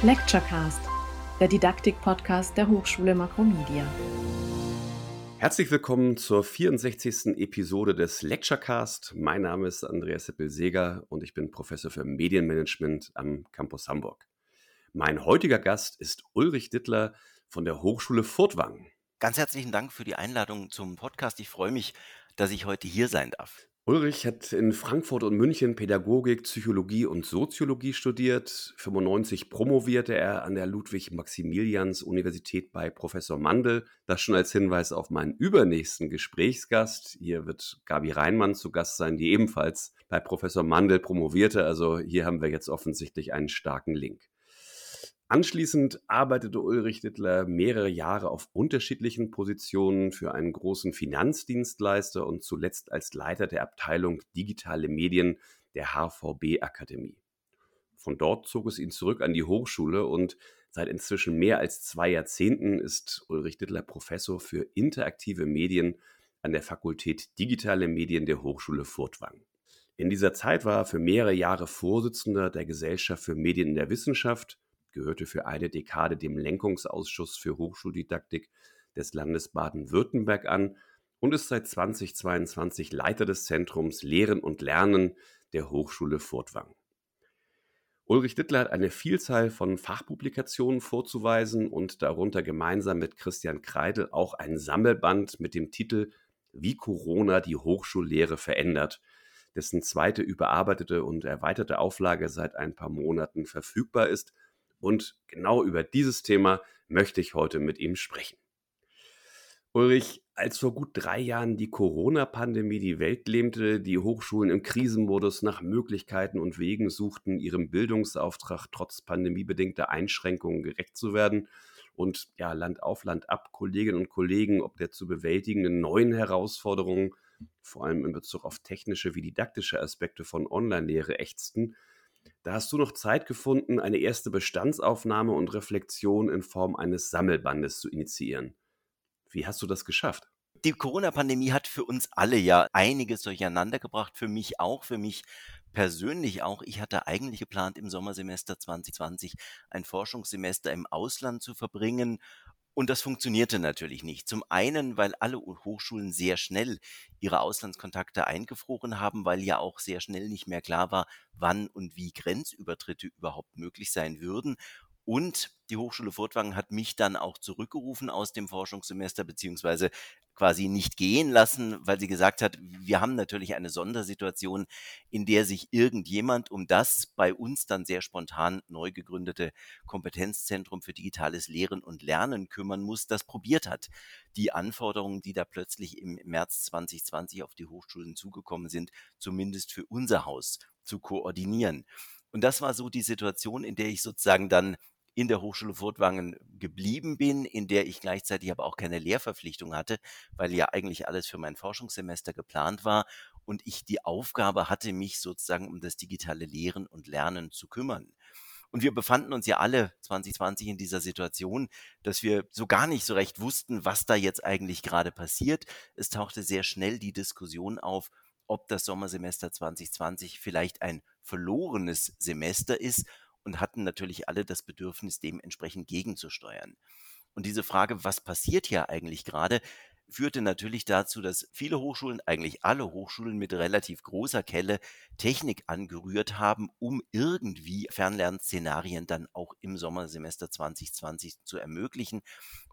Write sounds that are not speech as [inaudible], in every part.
Lecturecast, der Didaktik-Podcast der Hochschule Makromedia. Herzlich willkommen zur 64. Episode des Lecturecast. Mein Name ist Andreas Seppel-Seger und ich bin Professor für Medienmanagement am Campus Hamburg. Mein heutiger Gast ist Ulrich Dittler von der Hochschule Furtwangen. Ganz herzlichen Dank für die Einladung zum Podcast. Ich freue mich, dass ich heute hier sein darf. Ulrich hat in Frankfurt und München Pädagogik, Psychologie und Soziologie studiert. 95 promovierte er an der Ludwig-Maximilians-Universität bei Professor Mandel. Das schon als Hinweis auf meinen übernächsten Gesprächsgast. Hier wird Gabi Reinmann zu Gast sein, die ebenfalls bei Professor Mandel promovierte. Also hier haben wir jetzt offensichtlich einen starken Link. Anschließend arbeitete Ulrich Dittler mehrere Jahre auf unterschiedlichen Positionen für einen großen Finanzdienstleister und zuletzt als Leiter der Abteilung Digitale Medien der HVB Akademie. Von dort zog es ihn zurück an die Hochschule und seit inzwischen mehr als zwei Jahrzehnten ist Ulrich Dittler Professor für interaktive Medien an der Fakultät Digitale Medien der Hochschule Furtwangen. In dieser Zeit war er für mehrere Jahre Vorsitzender der Gesellschaft für Medien in der Wissenschaft gehörte für eine Dekade dem Lenkungsausschuss für Hochschuldidaktik des Landes Baden-Württemberg an und ist seit 2022 Leiter des Zentrums Lehren und Lernen der Hochschule Furtwangen. Ulrich Dittler hat eine Vielzahl von Fachpublikationen vorzuweisen und darunter gemeinsam mit Christian Kreidel auch ein Sammelband mit dem Titel Wie Corona die Hochschullehre verändert, dessen zweite überarbeitete und erweiterte Auflage seit ein paar Monaten verfügbar ist und genau über dieses Thema möchte ich heute mit ihm sprechen. Ulrich, als vor gut drei Jahren die Corona-Pandemie die Welt lähmte, die Hochschulen im Krisenmodus nach Möglichkeiten und Wegen suchten, ihrem Bildungsauftrag trotz pandemiebedingter Einschränkungen gerecht zu werden und ja, Land auf Land ab Kolleginnen und Kollegen ob der zu bewältigenden neuen Herausforderungen, vor allem in Bezug auf technische wie didaktische Aspekte von Online-Lehre ächzten, da hast du noch Zeit gefunden, eine erste Bestandsaufnahme und Reflexion in Form eines Sammelbandes zu initiieren. Wie hast du das geschafft? Die Corona-Pandemie hat für uns alle ja einiges durcheinander gebracht, für mich auch, für mich persönlich auch. Ich hatte eigentlich geplant, im Sommersemester 2020 ein Forschungssemester im Ausland zu verbringen und das funktionierte natürlich nicht. Zum einen, weil alle Hochschulen sehr schnell ihre Auslandskontakte eingefroren haben, weil ja auch sehr schnell nicht mehr klar war, wann und wie Grenzübertritte überhaupt möglich sein würden. Und die Hochschule Furtwangen hat mich dann auch zurückgerufen aus dem Forschungssemester, beziehungsweise quasi nicht gehen lassen, weil sie gesagt hat, wir haben natürlich eine Sondersituation, in der sich irgendjemand um das bei uns dann sehr spontan neu gegründete Kompetenzzentrum für digitales Lehren und Lernen kümmern muss, das probiert hat, die Anforderungen, die da plötzlich im März 2020 auf die Hochschulen zugekommen sind, zumindest für unser Haus zu koordinieren. Und das war so die Situation, in der ich sozusagen dann in der Hochschule Furtwangen geblieben bin, in der ich gleichzeitig aber auch keine Lehrverpflichtung hatte, weil ja eigentlich alles für mein Forschungssemester geplant war und ich die Aufgabe hatte, mich sozusagen um das digitale Lehren und Lernen zu kümmern. Und wir befanden uns ja alle 2020 in dieser Situation, dass wir so gar nicht so recht wussten, was da jetzt eigentlich gerade passiert. Es tauchte sehr schnell die Diskussion auf, ob das Sommersemester 2020 vielleicht ein verlorenes Semester ist und hatten natürlich alle das Bedürfnis, dementsprechend gegenzusteuern. Und diese Frage, was passiert hier eigentlich gerade, führte natürlich dazu, dass viele Hochschulen, eigentlich alle Hochschulen mit relativ großer Kelle Technik angerührt haben, um irgendwie Fernlernszenarien dann auch im Sommersemester 2020 zu ermöglichen.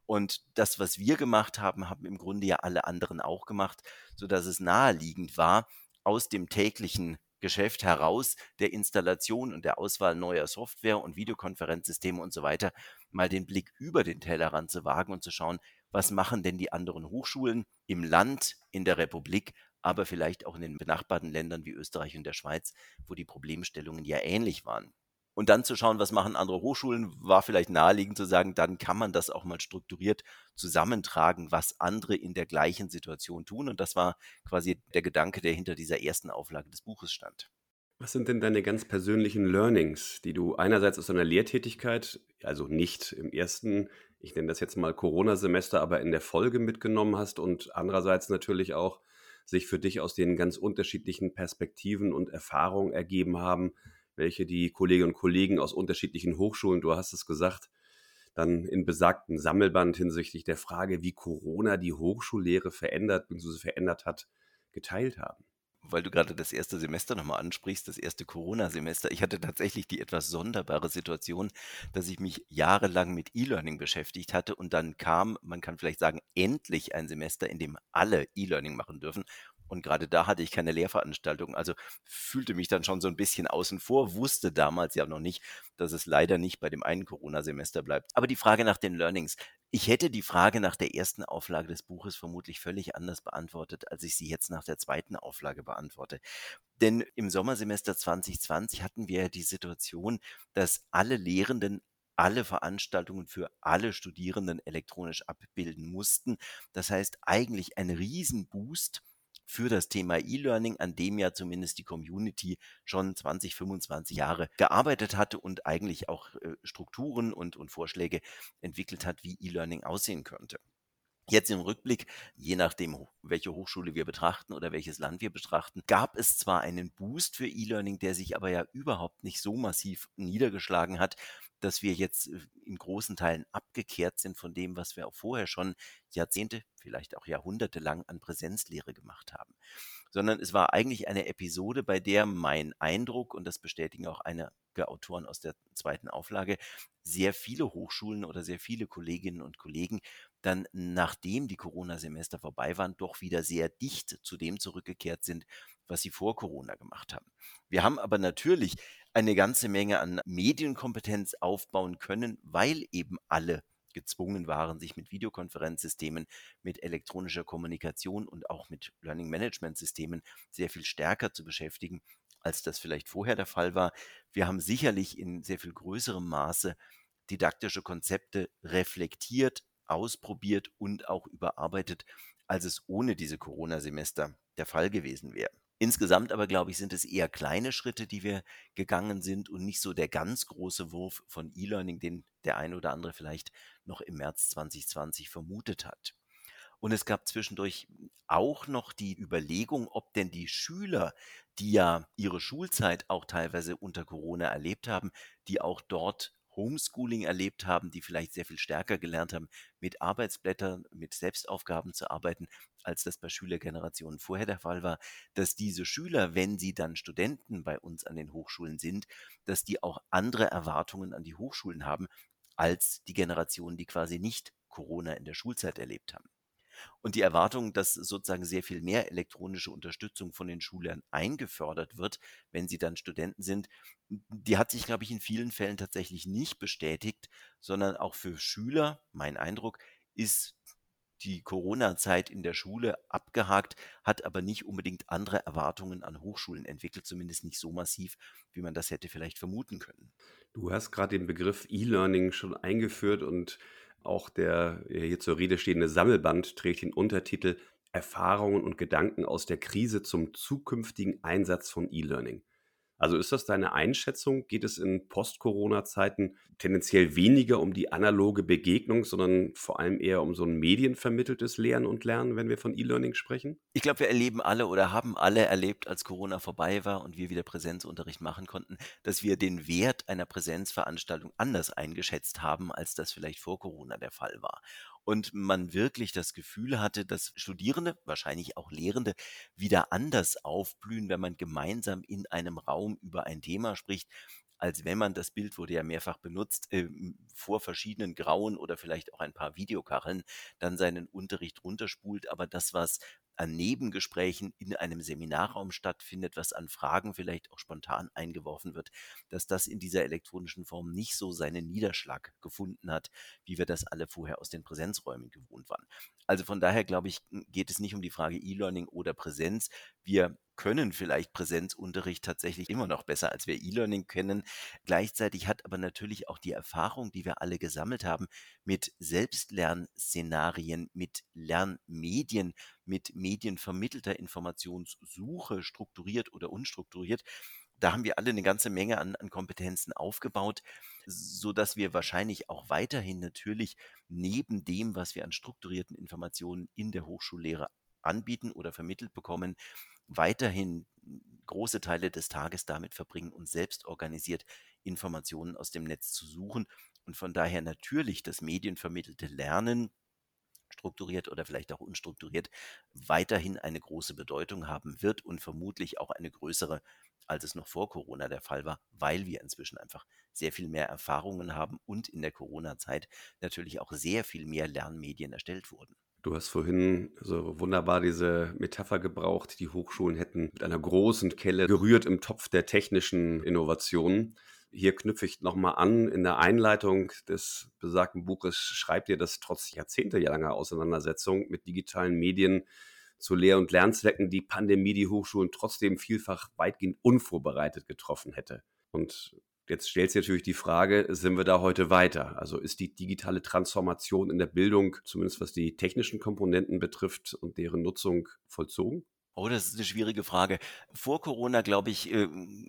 Und das, was wir gemacht haben, haben im Grunde ja alle anderen auch gemacht, sodass es naheliegend war, aus dem täglichen Geschäft heraus der Installation und der Auswahl neuer Software und Videokonferenzsysteme und so weiter mal den Blick über den Tellerrand zu wagen und zu schauen, was machen denn die anderen Hochschulen im Land, in der Republik, aber vielleicht auch in den benachbarten Ländern wie Österreich und der Schweiz, wo die Problemstellungen ja ähnlich waren. Und dann zu schauen, was machen andere Hochschulen, war vielleicht naheliegend zu sagen, dann kann man das auch mal strukturiert zusammentragen, was andere in der gleichen Situation tun. Und das war quasi der Gedanke, der hinter dieser ersten Auflage des Buches stand. Was sind denn deine ganz persönlichen Learnings, die du einerseits aus deiner Lehrtätigkeit, also nicht im ersten, ich nenne das jetzt mal Corona-Semester, aber in der Folge mitgenommen hast und andererseits natürlich auch sich für dich aus den ganz unterschiedlichen Perspektiven und Erfahrungen ergeben haben, welche die Kolleginnen und Kollegen aus unterschiedlichen Hochschulen, du hast es gesagt, dann in besagten Sammelband hinsichtlich der Frage, wie Corona die Hochschullehre verändert bzw. verändert hat, geteilt haben weil du gerade das erste Semester nochmal ansprichst, das erste Corona-Semester. Ich hatte tatsächlich die etwas sonderbare Situation, dass ich mich jahrelang mit E-Learning beschäftigt hatte und dann kam, man kann vielleicht sagen, endlich ein Semester, in dem alle E-Learning machen dürfen. Und gerade da hatte ich keine Lehrveranstaltung, also fühlte mich dann schon so ein bisschen außen vor, wusste damals ja noch nicht, dass es leider nicht bei dem einen Corona-Semester bleibt. Aber die Frage nach den Learnings. Ich hätte die Frage nach der ersten Auflage des Buches vermutlich völlig anders beantwortet, als ich sie jetzt nach der zweiten Auflage beantworte. Denn im Sommersemester 2020 hatten wir ja die Situation, dass alle Lehrenden alle Veranstaltungen für alle Studierenden elektronisch abbilden mussten. Das heißt eigentlich ein Riesenboost für das Thema E-Learning, an dem ja zumindest die Community schon 20, 25 Jahre gearbeitet hatte und eigentlich auch äh, Strukturen und, und Vorschläge entwickelt hat, wie E-Learning aussehen könnte. Jetzt im Rückblick, je nachdem, welche Hochschule wir betrachten oder welches Land wir betrachten, gab es zwar einen Boost für E-Learning, der sich aber ja überhaupt nicht so massiv niedergeschlagen hat, dass wir jetzt äh, in großen Teilen abgekehrt sind von dem, was wir auch vorher schon Jahrzehnte, vielleicht auch Jahrhunderte lang an Präsenzlehre gemacht haben. Sondern es war eigentlich eine Episode, bei der mein Eindruck, und das bestätigen auch einige Autoren aus der zweiten Auflage, sehr viele Hochschulen oder sehr viele Kolleginnen und Kollegen dann, nachdem die Corona-Semester vorbei waren, doch wieder sehr dicht zu dem zurückgekehrt sind, was sie vor Corona gemacht haben. Wir haben aber natürlich eine ganze Menge an Medienkompetenz aufbauen können, weil eben alle gezwungen waren, sich mit Videokonferenzsystemen, mit elektronischer Kommunikation und auch mit Learning Management Systemen sehr viel stärker zu beschäftigen, als das vielleicht vorher der Fall war. Wir haben sicherlich in sehr viel größerem Maße didaktische Konzepte reflektiert, ausprobiert und auch überarbeitet, als es ohne diese Corona-Semester der Fall gewesen wäre. Insgesamt aber, glaube ich, sind es eher kleine Schritte, die wir gegangen sind und nicht so der ganz große Wurf von E-Learning, den der eine oder andere vielleicht noch im März 2020 vermutet hat. Und es gab zwischendurch auch noch die Überlegung, ob denn die Schüler, die ja ihre Schulzeit auch teilweise unter Corona erlebt haben, die auch dort Homeschooling erlebt haben, die vielleicht sehr viel stärker gelernt haben, mit Arbeitsblättern, mit Selbstaufgaben zu arbeiten, als das bei Schülergenerationen vorher der Fall war, dass diese Schüler, wenn sie dann Studenten bei uns an den Hochschulen sind, dass die auch andere Erwartungen an die Hochschulen haben, als die Generationen, die quasi nicht Corona in der Schulzeit erlebt haben. Und die Erwartung, dass sozusagen sehr viel mehr elektronische Unterstützung von den Schülern eingefördert wird, wenn sie dann Studenten sind, die hat sich, glaube ich, in vielen Fällen tatsächlich nicht bestätigt, sondern auch für Schüler, mein Eindruck, ist die Corona-Zeit in der Schule abgehakt, hat aber nicht unbedingt andere Erwartungen an Hochschulen entwickelt, zumindest nicht so massiv, wie man das hätte vielleicht vermuten können. Du hast gerade den Begriff E-Learning schon eingeführt und auch der hier zur Rede stehende Sammelband trägt den Untertitel Erfahrungen und Gedanken aus der Krise zum zukünftigen Einsatz von E-Learning. Also ist das deine Einschätzung? Geht es in Post-Corona-Zeiten tendenziell weniger um die analoge Begegnung, sondern vor allem eher um so ein medienvermitteltes Lehren und Lernen, wenn wir von E-Learning sprechen? Ich glaube, wir erleben alle oder haben alle erlebt, als Corona vorbei war und wir wieder Präsenzunterricht machen konnten, dass wir den Wert einer Präsenzveranstaltung anders eingeschätzt haben, als das vielleicht vor Corona der Fall war und man wirklich das Gefühl hatte, dass Studierende, wahrscheinlich auch Lehrende, wieder anders aufblühen, wenn man gemeinsam in einem Raum über ein Thema spricht, als wenn man, das Bild wurde ja mehrfach benutzt, äh, vor verschiedenen grauen oder vielleicht auch ein paar Videokacheln dann seinen Unterricht runterspult. Aber das, was an Nebengesprächen in einem Seminarraum stattfindet, was an Fragen vielleicht auch spontan eingeworfen wird, dass das in dieser elektronischen Form nicht so seinen Niederschlag gefunden hat, wie wir das alle vorher aus den Präsenzräumen gewohnt waren. Also von daher glaube ich, geht es nicht um die Frage E-Learning oder Präsenz. Wir können vielleicht Präsenzunterricht tatsächlich immer noch besser, als wir E-Learning kennen. Gleichzeitig hat aber natürlich auch die Erfahrung, die wir alle gesammelt haben, mit Selbstlernszenarien, mit Lernmedien, mit medienvermittelter Informationssuche, strukturiert oder unstrukturiert, da haben wir alle eine ganze Menge an, an Kompetenzen aufgebaut, so dass wir wahrscheinlich auch weiterhin natürlich neben dem, was wir an strukturierten Informationen in der Hochschullehre anbieten oder vermittelt bekommen, weiterhin große Teile des Tages damit verbringen, uns selbst organisiert Informationen aus dem Netz zu suchen und von daher natürlich das medienvermittelte Lernen strukturiert oder vielleicht auch unstrukturiert, weiterhin eine große Bedeutung haben wird und vermutlich auch eine größere, als es noch vor Corona der Fall war, weil wir inzwischen einfach sehr viel mehr Erfahrungen haben und in der Corona-Zeit natürlich auch sehr viel mehr Lernmedien erstellt wurden. Du hast vorhin so wunderbar diese Metapher gebraucht, die Hochschulen hätten mit einer großen Kelle gerührt im Topf der technischen Innovationen. Hier knüpfe ich nochmal an. In der Einleitung des besagten Buches schreibt ihr, dass trotz jahrzehntelanger Auseinandersetzung mit digitalen Medien zu Lehr- und Lernzwecken die Pandemie die Hochschulen trotzdem vielfach weitgehend unvorbereitet getroffen hätte. Und Jetzt stellt sich natürlich die Frage, sind wir da heute weiter? Also ist die digitale Transformation in der Bildung, zumindest was die technischen Komponenten betrifft und deren Nutzung, vollzogen? Oh, das ist eine schwierige Frage. Vor Corona, glaube ich, äh,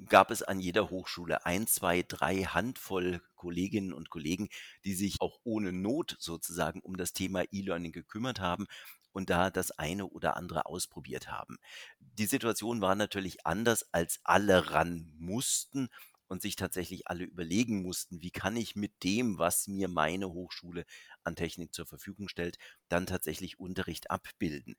gab es an jeder Hochschule ein, zwei, drei Handvoll Kolleginnen und Kollegen, die sich auch ohne Not sozusagen um das Thema E-Learning gekümmert haben und da das eine oder andere ausprobiert haben. Die Situation war natürlich anders, als alle ran mussten und sich tatsächlich alle überlegen mussten, wie kann ich mit dem, was mir meine Hochschule an Technik zur Verfügung stellt, dann tatsächlich Unterricht abbilden.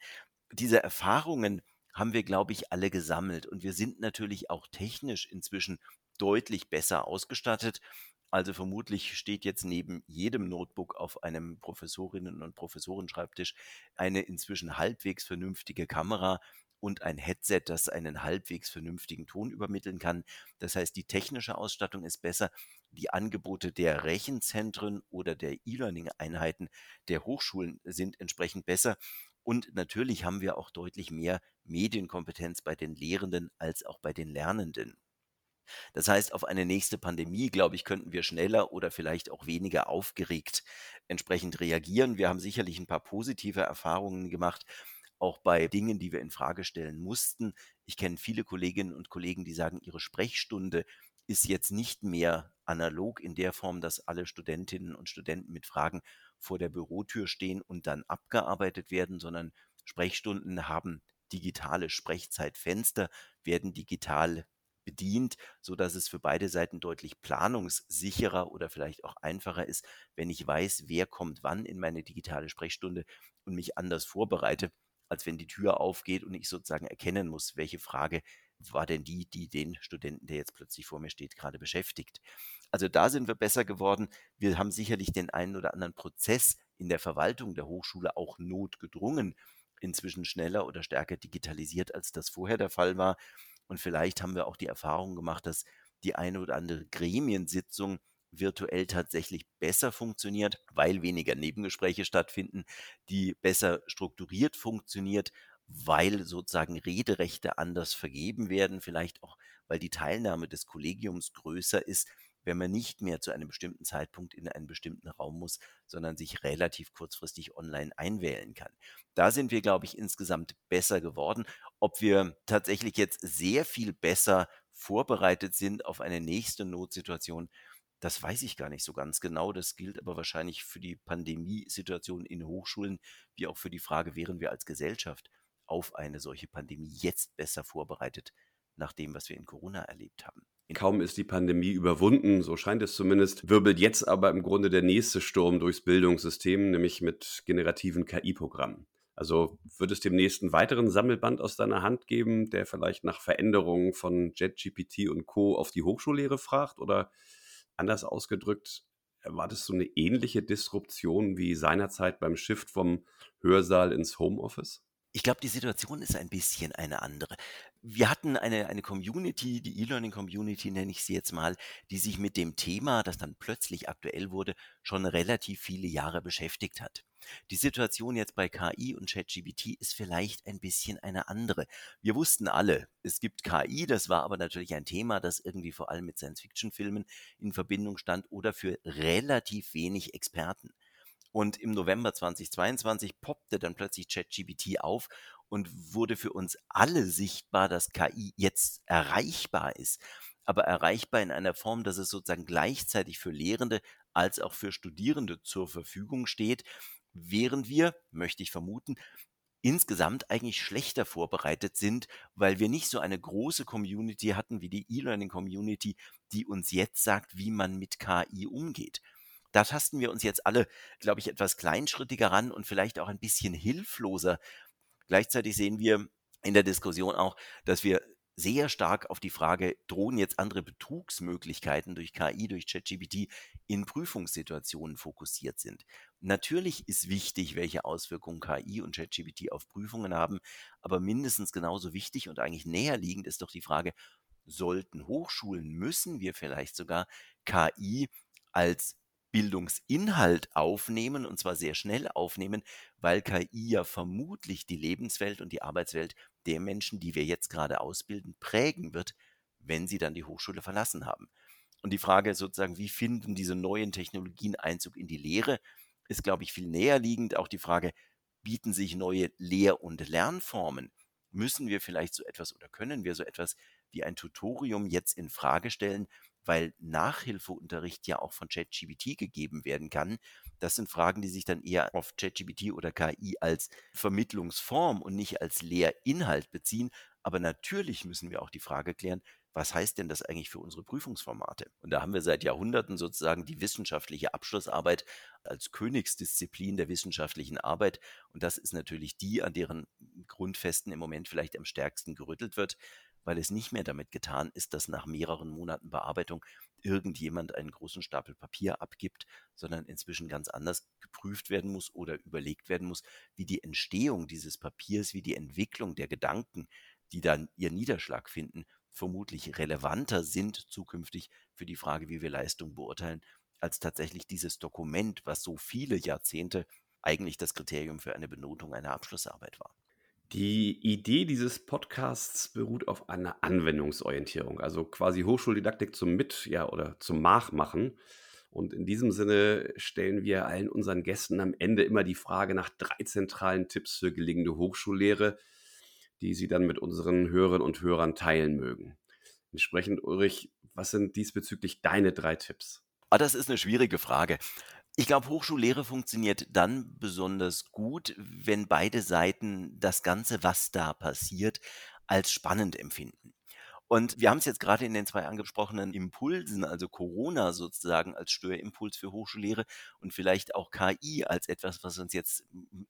Diese Erfahrungen haben wir, glaube ich, alle gesammelt und wir sind natürlich auch technisch inzwischen deutlich besser ausgestattet. Also vermutlich steht jetzt neben jedem Notebook auf einem Professorinnen- und Professorenschreibtisch eine inzwischen halbwegs vernünftige Kamera, und ein Headset, das einen halbwegs vernünftigen Ton übermitteln kann. Das heißt, die technische Ausstattung ist besser. Die Angebote der Rechenzentren oder der E-Learning-Einheiten der Hochschulen sind entsprechend besser. Und natürlich haben wir auch deutlich mehr Medienkompetenz bei den Lehrenden als auch bei den Lernenden. Das heißt, auf eine nächste Pandemie, glaube ich, könnten wir schneller oder vielleicht auch weniger aufgeregt entsprechend reagieren. Wir haben sicherlich ein paar positive Erfahrungen gemacht auch bei Dingen, die wir in Frage stellen mussten. Ich kenne viele Kolleginnen und Kollegen, die sagen, ihre Sprechstunde ist jetzt nicht mehr analog in der Form, dass alle Studentinnen und Studenten mit Fragen vor der Bürotür stehen und dann abgearbeitet werden, sondern Sprechstunden haben digitale Sprechzeitfenster, werden digital bedient, so dass es für beide Seiten deutlich planungssicherer oder vielleicht auch einfacher ist, wenn ich weiß, wer kommt wann in meine digitale Sprechstunde und mich anders vorbereite als wenn die Tür aufgeht und ich sozusagen erkennen muss, welche Frage war denn die, die den Studenten, der jetzt plötzlich vor mir steht, gerade beschäftigt. Also da sind wir besser geworden. Wir haben sicherlich den einen oder anderen Prozess in der Verwaltung der Hochschule auch notgedrungen inzwischen schneller oder stärker digitalisiert, als das vorher der Fall war. Und vielleicht haben wir auch die Erfahrung gemacht, dass die eine oder andere Gremiensitzung virtuell tatsächlich besser funktioniert, weil weniger Nebengespräche stattfinden, die besser strukturiert funktioniert, weil sozusagen Rederechte anders vergeben werden, vielleicht auch, weil die Teilnahme des Kollegiums größer ist, wenn man nicht mehr zu einem bestimmten Zeitpunkt in einen bestimmten Raum muss, sondern sich relativ kurzfristig online einwählen kann. Da sind wir, glaube ich, insgesamt besser geworden. Ob wir tatsächlich jetzt sehr viel besser vorbereitet sind auf eine nächste Notsituation, das weiß ich gar nicht so ganz genau. Das gilt aber wahrscheinlich für die Pandemiesituation in Hochschulen, wie auch für die Frage, wären wir als Gesellschaft auf eine solche Pandemie jetzt besser vorbereitet, nach dem, was wir in Corona erlebt haben. Kaum ist die Pandemie überwunden, so scheint es zumindest, wirbelt jetzt aber im Grunde der nächste Sturm durchs Bildungssystem, nämlich mit generativen KI-Programmen. Also wird es demnächst einen weiteren Sammelband aus deiner Hand geben, der vielleicht nach Veränderungen von JetGPT und Co. auf die Hochschullehre fragt? Oder Anders ausgedrückt, erwartest du eine ähnliche Disruption wie seinerzeit beim Shift vom Hörsaal ins Homeoffice? Ich glaube, die Situation ist ein bisschen eine andere. Wir hatten eine, eine Community, die E-Learning-Community nenne ich sie jetzt mal, die sich mit dem Thema, das dann plötzlich aktuell wurde, schon relativ viele Jahre beschäftigt hat. Die Situation jetzt bei KI und ChatGPT ist vielleicht ein bisschen eine andere. Wir wussten alle, es gibt KI, das war aber natürlich ein Thema, das irgendwie vor allem mit Science-Fiction-Filmen in Verbindung stand oder für relativ wenig Experten. Und im November 2022 poppte dann plötzlich ChatGPT auf und wurde für uns alle sichtbar, dass KI jetzt erreichbar ist. Aber erreichbar in einer Form, dass es sozusagen gleichzeitig für Lehrende als auch für Studierende zur Verfügung steht, während wir, möchte ich vermuten, insgesamt eigentlich schlechter vorbereitet sind, weil wir nicht so eine große Community hatten wie die E-Learning-Community, die uns jetzt sagt, wie man mit KI umgeht. Da tasten wir uns jetzt alle, glaube ich, etwas kleinschrittiger ran und vielleicht auch ein bisschen hilfloser. Gleichzeitig sehen wir in der Diskussion auch, dass wir sehr stark auf die Frage, drohen jetzt andere Betrugsmöglichkeiten durch KI, durch ChatGPT in Prüfungssituationen fokussiert sind. Natürlich ist wichtig, welche Auswirkungen KI und ChatGPT auf Prüfungen haben, aber mindestens genauso wichtig und eigentlich näherliegend ist doch die Frage, sollten Hochschulen, müssen wir vielleicht sogar KI als Bildungsinhalt aufnehmen und zwar sehr schnell aufnehmen, weil KI ja vermutlich die Lebenswelt und die Arbeitswelt der Menschen, die wir jetzt gerade ausbilden, prägen wird, wenn sie dann die Hochschule verlassen haben. Und die Frage sozusagen, wie finden diese neuen Technologien Einzug in die Lehre, ist, glaube ich, viel näher liegend. Auch die Frage, bieten sich neue Lehr- und Lernformen? Müssen wir vielleicht so etwas oder können wir so etwas wie ein Tutorium jetzt in Frage stellen, weil Nachhilfeunterricht ja auch von ChatGPT gegeben werden kann. Das sind Fragen, die sich dann eher auf ChatGPT oder KI als Vermittlungsform und nicht als Lehrinhalt beziehen. Aber natürlich müssen wir auch die Frage klären, was heißt denn das eigentlich für unsere Prüfungsformate? Und da haben wir seit Jahrhunderten sozusagen die wissenschaftliche Abschlussarbeit als Königsdisziplin der wissenschaftlichen Arbeit. Und das ist natürlich die, an deren Grundfesten im Moment vielleicht am stärksten gerüttelt wird weil es nicht mehr damit getan ist, dass nach mehreren Monaten Bearbeitung irgendjemand einen großen Stapel Papier abgibt, sondern inzwischen ganz anders geprüft werden muss oder überlegt werden muss, wie die Entstehung dieses Papiers, wie die Entwicklung der Gedanken, die dann ihr Niederschlag finden, vermutlich relevanter sind zukünftig für die Frage, wie wir Leistung beurteilen, als tatsächlich dieses Dokument, was so viele Jahrzehnte eigentlich das Kriterium für eine Benotung einer Abschlussarbeit war. Die Idee dieses Podcasts beruht auf einer Anwendungsorientierung, also quasi Hochschuldidaktik zum Mit- ja, oder zum Nachmachen. Und in diesem Sinne stellen wir allen unseren Gästen am Ende immer die Frage nach drei zentralen Tipps für gelingende Hochschullehre, die sie dann mit unseren Hörerinnen und Hörern teilen mögen. Entsprechend, Ulrich, was sind diesbezüglich deine drei Tipps? Ah, das ist eine schwierige Frage. Ich glaube, Hochschullehre funktioniert dann besonders gut, wenn beide Seiten das Ganze, was da passiert, als spannend empfinden. Und wir haben es jetzt gerade in den zwei angesprochenen Impulsen, also Corona sozusagen als Störimpuls für Hochschullehre und vielleicht auch KI als etwas, was uns jetzt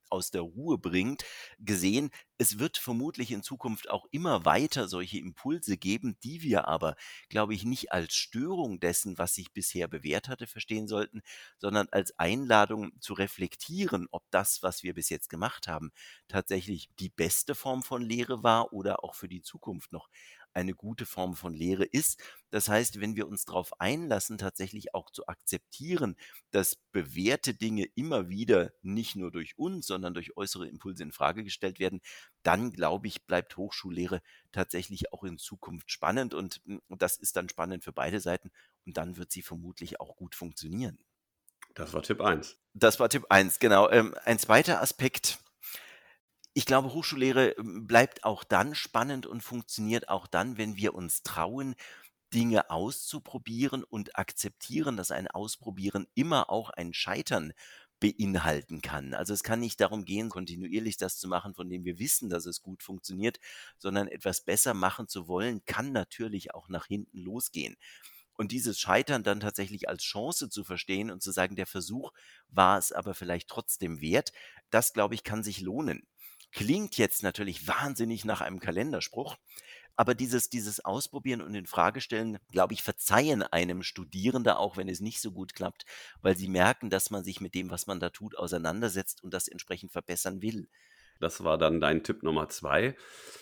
aus der Ruhe bringt, gesehen. Es wird vermutlich in Zukunft auch immer weiter solche Impulse geben, die wir aber, glaube ich, nicht als Störung dessen, was sich bisher bewährt hatte, verstehen sollten, sondern als Einladung zu reflektieren, ob das, was wir bis jetzt gemacht haben, tatsächlich die beste Form von Lehre war oder auch für die Zukunft noch eine gute Form von Lehre ist. Das heißt, wenn wir uns darauf einlassen, tatsächlich auch zu akzeptieren, dass bewährte Dinge immer wieder nicht nur durch uns, sondern durch äußere Impulse in Frage gestellt werden, dann glaube ich, bleibt Hochschullehre tatsächlich auch in Zukunft spannend und hm, das ist dann spannend für beide Seiten und dann wird sie vermutlich auch gut funktionieren. Das war Tipp 1. Das war Tipp 1, genau. Ähm, ein zweiter Aspekt, ich glaube, Hochschullehre ähm, bleibt auch dann spannend und funktioniert auch dann, wenn wir uns trauen, Dinge auszuprobieren und akzeptieren, dass ein Ausprobieren immer auch ein Scheitern beinhalten kann. Also es kann nicht darum gehen, kontinuierlich das zu machen, von dem wir wissen, dass es gut funktioniert, sondern etwas besser machen zu wollen, kann natürlich auch nach hinten losgehen. Und dieses Scheitern dann tatsächlich als Chance zu verstehen und zu sagen, der Versuch war es aber vielleicht trotzdem wert, das, glaube ich, kann sich lohnen. Klingt jetzt natürlich wahnsinnig nach einem Kalenderspruch, aber dieses, dieses Ausprobieren und in Frage stellen, glaube ich, verzeihen einem Studierende auch, wenn es nicht so gut klappt, weil sie merken, dass man sich mit dem, was man da tut, auseinandersetzt und das entsprechend verbessern will. Das war dann dein Tipp Nummer zwei.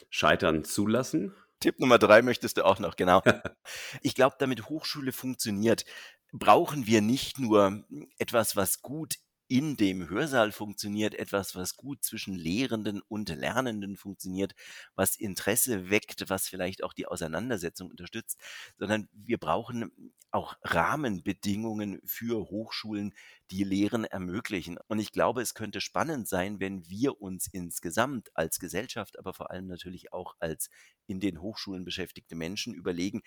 Scheitern zulassen. Tipp Nummer drei möchtest du auch noch, genau. [laughs] ich glaube, damit Hochschule funktioniert, brauchen wir nicht nur etwas, was gut in dem Hörsaal funktioniert, etwas, was gut zwischen Lehrenden und Lernenden funktioniert, was Interesse weckt, was vielleicht auch die Auseinandersetzung unterstützt, sondern wir brauchen auch Rahmenbedingungen für Hochschulen, die Lehren ermöglichen. Und ich glaube, es könnte spannend sein, wenn wir uns insgesamt als Gesellschaft, aber vor allem natürlich auch als in den Hochschulen beschäftigte Menschen überlegen,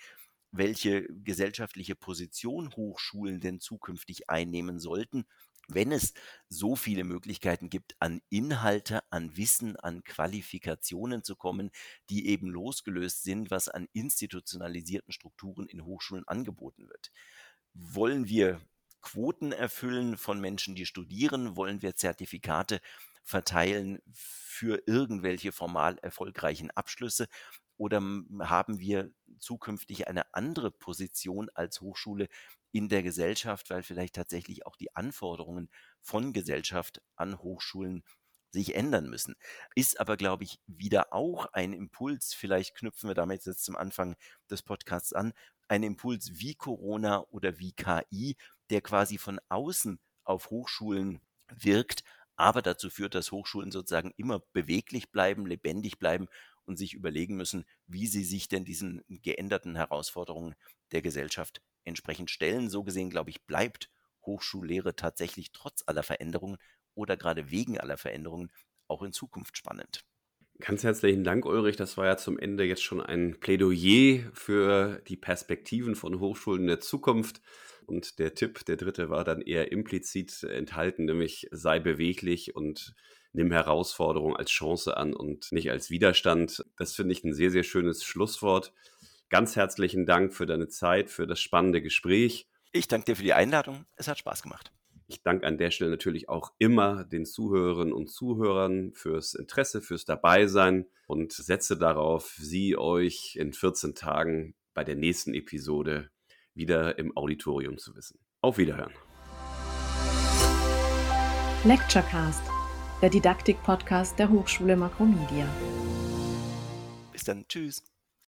welche gesellschaftliche Position Hochschulen denn zukünftig einnehmen sollten wenn es so viele Möglichkeiten gibt, an Inhalte, an Wissen, an Qualifikationen zu kommen, die eben losgelöst sind, was an institutionalisierten Strukturen in Hochschulen angeboten wird. Wollen wir Quoten erfüllen von Menschen, die studieren? Wollen wir Zertifikate verteilen für irgendwelche formal erfolgreichen Abschlüsse? Oder haben wir zukünftig eine andere Position als Hochschule in der Gesellschaft, weil vielleicht tatsächlich auch die Anforderungen von Gesellschaft an Hochschulen sich ändern müssen. Ist aber, glaube ich, wieder auch ein Impuls, vielleicht knüpfen wir damit jetzt zum Anfang des Podcasts an, ein Impuls wie Corona oder wie KI, der quasi von außen auf Hochschulen wirkt, aber dazu führt, dass Hochschulen sozusagen immer beweglich bleiben, lebendig bleiben und sich überlegen müssen, wie sie sich denn diesen geänderten Herausforderungen der Gesellschaft entsprechend stellen. So gesehen, glaube ich, bleibt Hochschullehre tatsächlich trotz aller Veränderungen oder gerade wegen aller Veränderungen auch in Zukunft spannend. Ganz herzlichen Dank, Ulrich. Das war ja zum Ende jetzt schon ein Plädoyer für die Perspektiven von Hochschulen der Zukunft. Und der Tipp, der dritte, war dann eher implizit enthalten, nämlich sei beweglich und nimm Herausforderung als Chance an und nicht als Widerstand. Das finde ich ein sehr, sehr schönes Schlusswort. Ganz herzlichen Dank für deine Zeit, für das spannende Gespräch. Ich danke dir für die Einladung. Es hat Spaß gemacht. Ich danke an der Stelle natürlich auch immer den Zuhörerinnen und Zuhörern fürs Interesse, fürs Dabeisein und setze darauf, Sie euch in 14 Tagen bei der nächsten Episode wieder im Auditorium zu wissen. Auf Wiederhören. Lecturecast, der Didaktik-Podcast der Hochschule Makromedia. Bis dann. Tschüss.